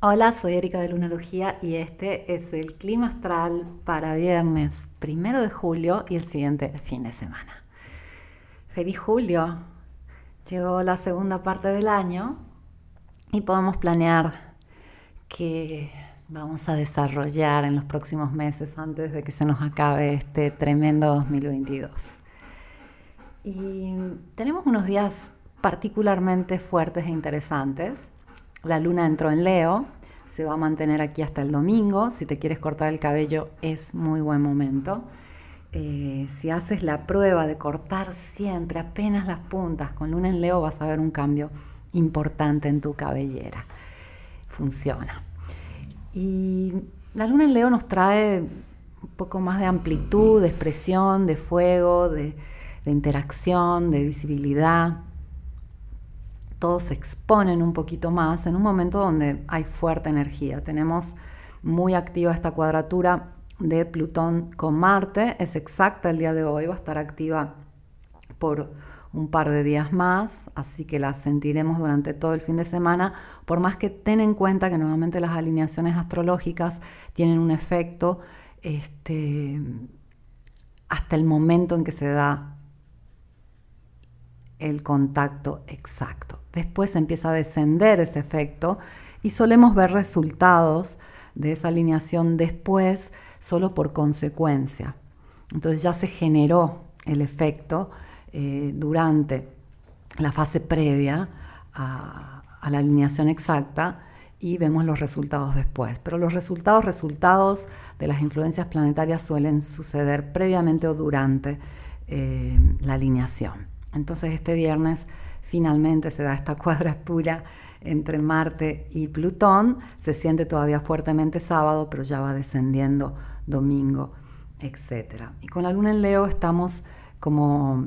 Hola, soy Erika de Lunalogía y este es el clima astral para viernes primero de julio y el siguiente fin de semana. Feliz julio, llegó la segunda parte del año y podemos planear qué vamos a desarrollar en los próximos meses antes de que se nos acabe este tremendo 2022. Y tenemos unos días particularmente fuertes e interesantes la luna entró en Leo, se va a mantener aquí hasta el domingo. Si te quieres cortar el cabello es muy buen momento. Eh, si haces la prueba de cortar siempre apenas las puntas con luna en Leo vas a ver un cambio importante en tu cabellera. Funciona. Y la luna en Leo nos trae un poco más de amplitud, de expresión, de fuego, de interacción, de visibilidad todos se exponen un poquito más en un momento donde hay fuerte energía. Tenemos muy activa esta cuadratura de Plutón con Marte, es exacta el día de hoy, va a estar activa por un par de días más, así que la sentiremos durante todo el fin de semana, por más que ten en cuenta que nuevamente las alineaciones astrológicas tienen un efecto este, hasta el momento en que se da el contacto exacto. Después empieza a descender ese efecto y solemos ver resultados de esa alineación después solo por consecuencia. Entonces ya se generó el efecto eh, durante la fase previa a, la alineación exacta y vemos los resultados después. Pero los resultados, resultados de las influencias planetarias suelen suceder previamente o durante eh, la alineación. Entonces este viernes finalmente se da esta cuadratura entre Marte y Plutón. Se siente todavía fuertemente sábado, pero ya va descendiendo domingo, etc. Y con la luna en Leo estamos como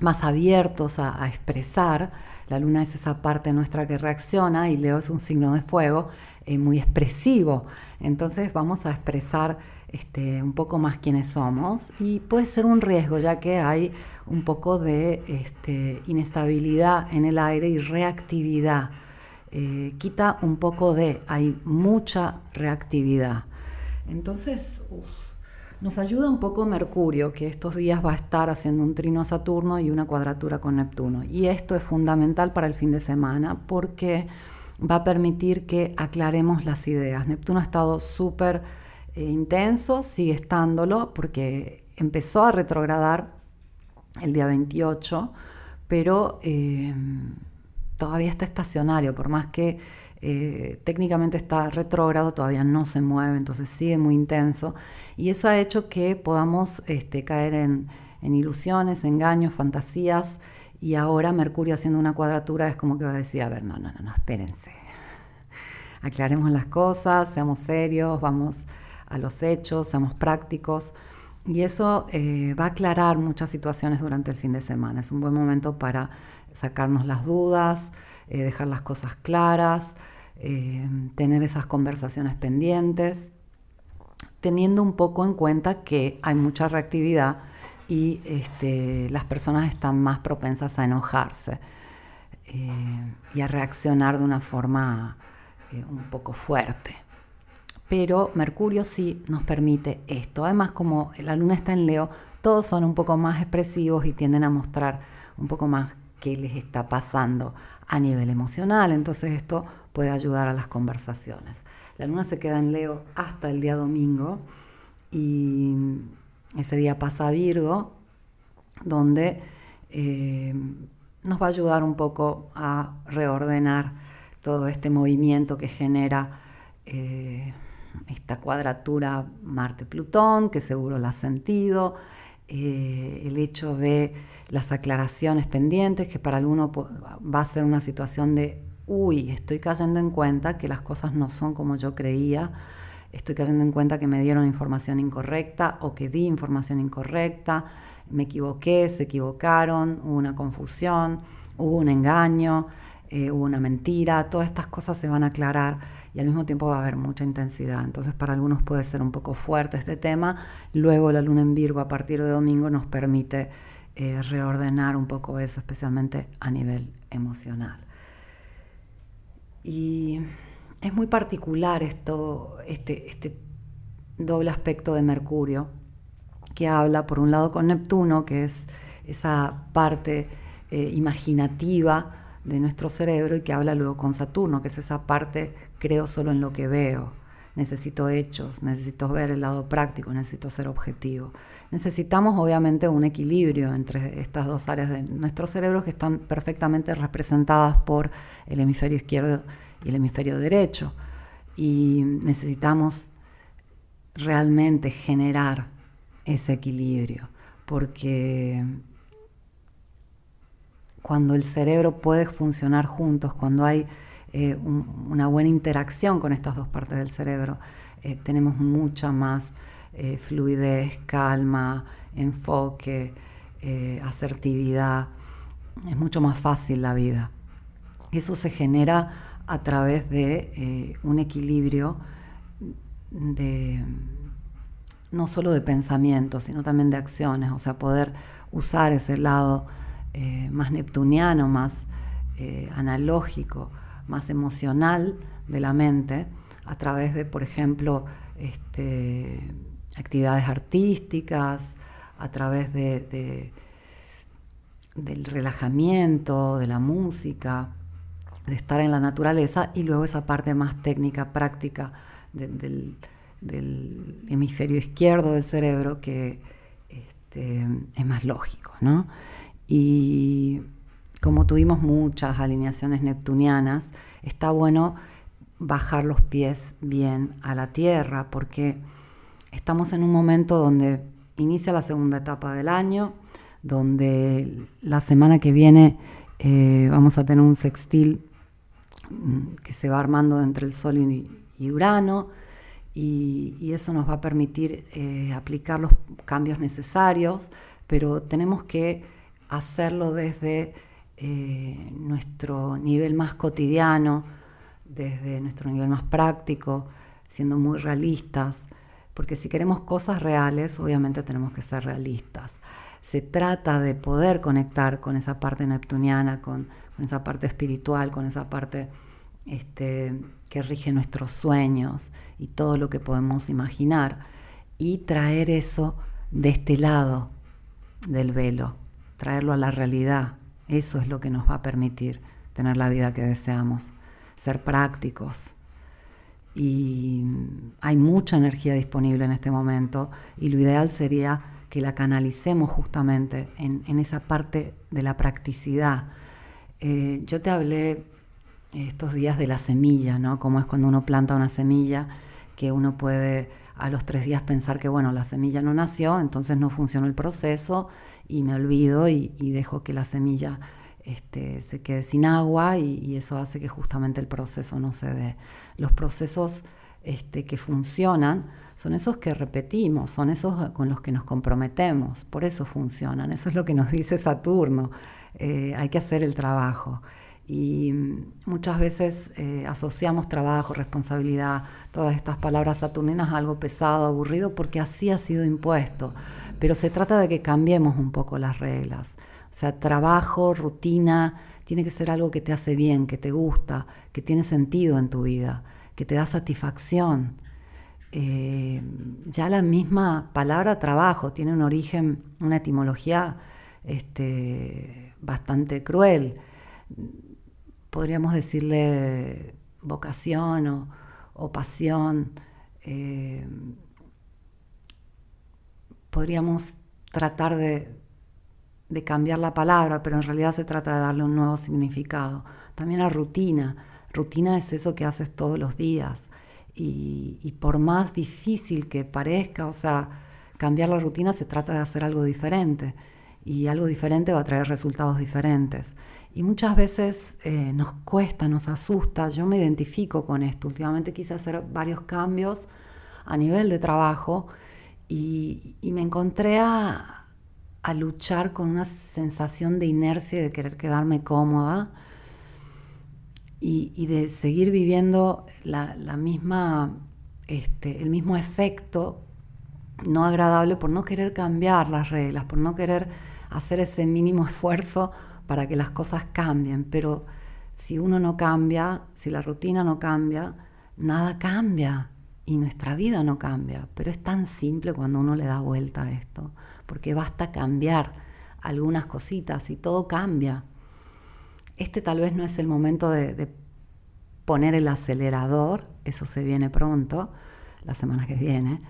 más abiertos a, expresar. La luna es esa parte nuestra que reacciona y Leo es un signo de fuego eh, muy expresivo. Entonces vamos a expresar este, un poco más quiénes somos y puede ser un riesgo ya que hay un poco de este, inestabilidad en el aire y reactividad. Eh, quita un poco de, hay mucha reactividad. Entonces, nos ayuda un poco Mercurio, que estos días va a estar haciendo un trino a Saturno y una cuadratura con Neptuno. Y esto es fundamental para el fin de semana porque va a permitir que aclaremos las ideas. Neptuno ha estado súper intenso, sigue estándolo, porque empezó a retrogradar el día 28, pero eh, todavía está estacionario, por más que eh, técnicamente está retrógrado, todavía no se mueve, entonces sigue muy intenso. Y eso ha hecho que podamos este, caer en, en ilusiones, engaños, fantasías. Y ahora Mercurio haciendo una cuadratura es como que va a decir, a ver, no, no, no, no espérense. Aclaremos las cosas, seamos serios, vamos a los hechos, seamos prácticos. Y eso eh, va a aclarar muchas situaciones durante el fin de semana. Es un buen momento para sacarnos las dudas, eh, dejar las cosas claras, eh, tener esas conversaciones pendientes, teniendo un poco en cuenta que hay mucha reactividad y este, las personas están más propensas a enojarse y a reaccionar de una forma un poco fuerte pero Mercurio sí nos permite esto. Además, como la luna está en Leo, todos son un poco más expresivos y tienden a mostrar un poco más qué les está pasando a nivel emocional. Entonces esto puede ayudar a las conversaciones. La luna se queda en Leo hasta el día domingo y ese día pasa a Virgo, donde eh, nos va a ayudar un poco a reordenar todo este movimiento que genera. Eh, esta cuadratura Marte-Plutón, que seguro la has sentido, eh, el hecho de las aclaraciones pendientes, que para alguno va a ser una situación de, uy, estoy cayendo en cuenta que las cosas no son como yo creía, estoy cayendo en cuenta que me dieron información incorrecta o que di información incorrecta, me equivoqué, se equivocaron, hubo una confusión, hubo un engaño, eh, hubo una mentira, todas estas cosas se van a aclarar y al mismo tiempo va a haber mucha intensidad. Entonces para algunos puede ser un poco fuerte este tema. Luego la luna en Virgo a partir de domingo nos permite eh, reordenar un poco eso, especialmente a nivel emocional. Y es muy particular esto, este, este doble aspecto de Mercurio, que habla por un lado con Neptuno, que es esa parte eh, imaginativa de nuestro cerebro, y que habla luego con Saturno, que es esa parte creo solo en lo que veo. Necesito hechos, necesito ver el lado práctico, necesito ser objetivo. Necesitamos obviamente un equilibrio entre estas dos áreas de nuestro cerebro que están perfectamente representadas por el hemisferio izquierdo y el hemisferio derecho. Y necesitamos realmente generar ese equilibrio, porque cuando el cerebro puede funcionar juntos, cuando hay eh, una buena interacción con estas dos partes del cerebro, eh, tenemos mucha más eh, fluidez, calma, enfoque, asertividad. Es mucho más fácil la vida. Eso se genera a través de un equilibrio de no solo de pensamientos, sino también de acciones, o sea, poder usar ese lado eh, más neptuniano, más eh, analógico, más emocional de la mente, a través de, por ejemplo, este, actividades artísticas, a través de, del relajamiento, de la música, de estar en la naturaleza y luego esa parte más técnica, práctica del hemisferio izquierdo del cerebro que este, es más lógico, ¿no? Y como tuvimos muchas alineaciones neptunianas, está bueno bajar los pies bien a la tierra porque estamos en un momento donde inicia la segunda etapa del año, donde la semana que viene eh, vamos a tener un sextil mm, que se va armando entre el Sol y Urano, y, eso nos va a permitir eh, aplicar los cambios necesarios, pero tenemos que hacerlo desde eh, nuestro nivel más cotidiano, desde nuestro nivel más práctico, siendo muy realistas, porque si queremos cosas reales, obviamente tenemos que ser realistas. Se trata de poder conectar con esa parte neptuniana, con, esa parte espiritual, con esa parte este, que rige nuestros sueños y todo lo que podemos imaginar y traer eso de este lado del velo, traerlo a la realidad. Eso es lo que nos va a permitir tener la vida que deseamos, ser prácticos. Y hay mucha energía disponible en este momento y lo ideal sería que la canalicemos justamente en, esa parte de la practicidad. Eh, yo te hablé estos días de la semilla, ¿no? Como es cuando uno planta una semilla, que uno puede a los tres días pensar que, bueno, la semilla no nació, entonces no funcionó el proceso y me olvido y, dejo que la semilla este, se quede sin agua y, eso hace que justamente el proceso no se dé. Los procesos este, que funcionan son esos que repetimos, son esos con los que nos comprometemos, por eso funcionan, eso es lo que nos dice Saturno, eh, hay que hacer el trabajo. Y muchas veces eh, asociamos trabajo, responsabilidad, todas estas palabras saturninas a algo pesado, aburrido, porque así ha sido impuesto. Pero se trata de que cambiemos un poco las reglas. O sea, trabajo, rutina, tiene que ser algo que te hace bien, que te gusta, que tiene sentido en tu vida, que te da satisfacción. Eh, ya la misma palabra trabajo tiene un origen, una etimología este, bastante cruel podríamos decirle vocación o, pasión. Eh, podríamos tratar de, cambiar la palabra, pero en realidad se trata de darle un nuevo significado. También la rutina. Rutina es eso que haces todos los días. Y, y, por más difícil que parezca, o sea, cambiar la rutina se trata de hacer algo diferente. Y algo diferente va a traer resultados diferentes. Y muchas veces eh, nos cuesta, nos asusta. Yo me identifico con esto. Últimamente quise hacer varios cambios a nivel de trabajo y, me encontré a, luchar con una sensación de inercia y de querer quedarme cómoda y, de seguir viviendo la, misma, este, el mismo efecto no agradable por no querer cambiar las reglas, por no querer hacer ese mínimo esfuerzo para que las cosas cambien, pero Si uno no cambia, si la rutina no cambia, nada cambia y nuestra vida no cambia. Pero es tan simple cuando uno le da vuelta a esto, porque basta cambiar algunas cositas y todo cambia. Este tal vez no es el momento de, poner el acelerador, eso se viene pronto, la semana que viene.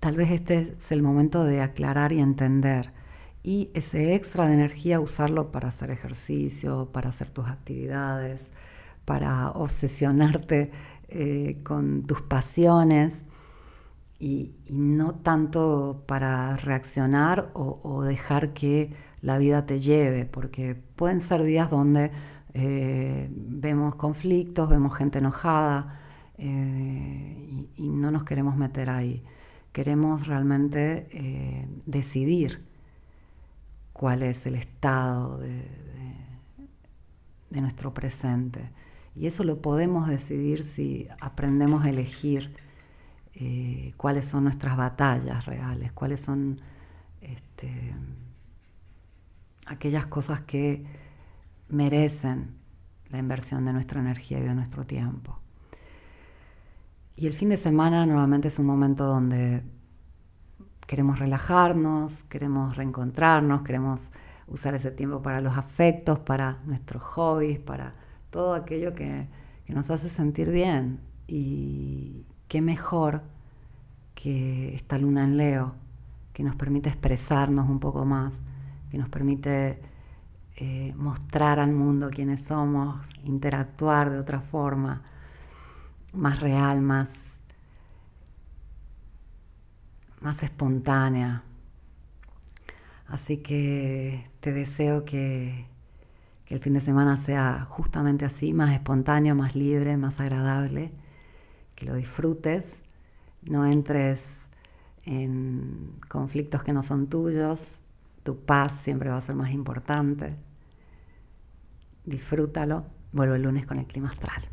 Tal vez este es el momento de aclarar y entender y ese extra de energía usarlo para hacer ejercicio, para hacer tus actividades, para obsesionarte eh, con tus pasiones y, no tanto para reaccionar o, dejar que la vida te lleve, porque pueden ser días donde eh, vemos conflictos, vemos gente enojada eh, y, no nos queremos meter ahí. Queremos realmente decidir cuál es el estado de, nuestro presente. Y eso lo podemos decidir si aprendemos a elegir eh, cuáles son nuestras batallas reales, cuáles son este, aquellas cosas que merecen la inversión de nuestra energía y de nuestro tiempo. Y el fin de semana normalmente es un momento donde queremos relajarnos, queremos reencontrarnos, queremos usar ese tiempo para los afectos, para nuestros hobbies, para todo aquello que, nos hace sentir bien. Y qué mejor que esta luna en Leo, que nos permite expresarnos un poco más, que nos permite eh, mostrar al mundo quiénes somos, interactuar de otra forma, más real, más más espontánea. Así que te deseo que, el fin de semana sea justamente así, más espontáneo, más libre, más agradable, que lo disfrutes, no entres en conflictos que no son tuyos, tu paz siempre va a ser más importante. Disfrútalo, vuelvo el lunes con el clima astral.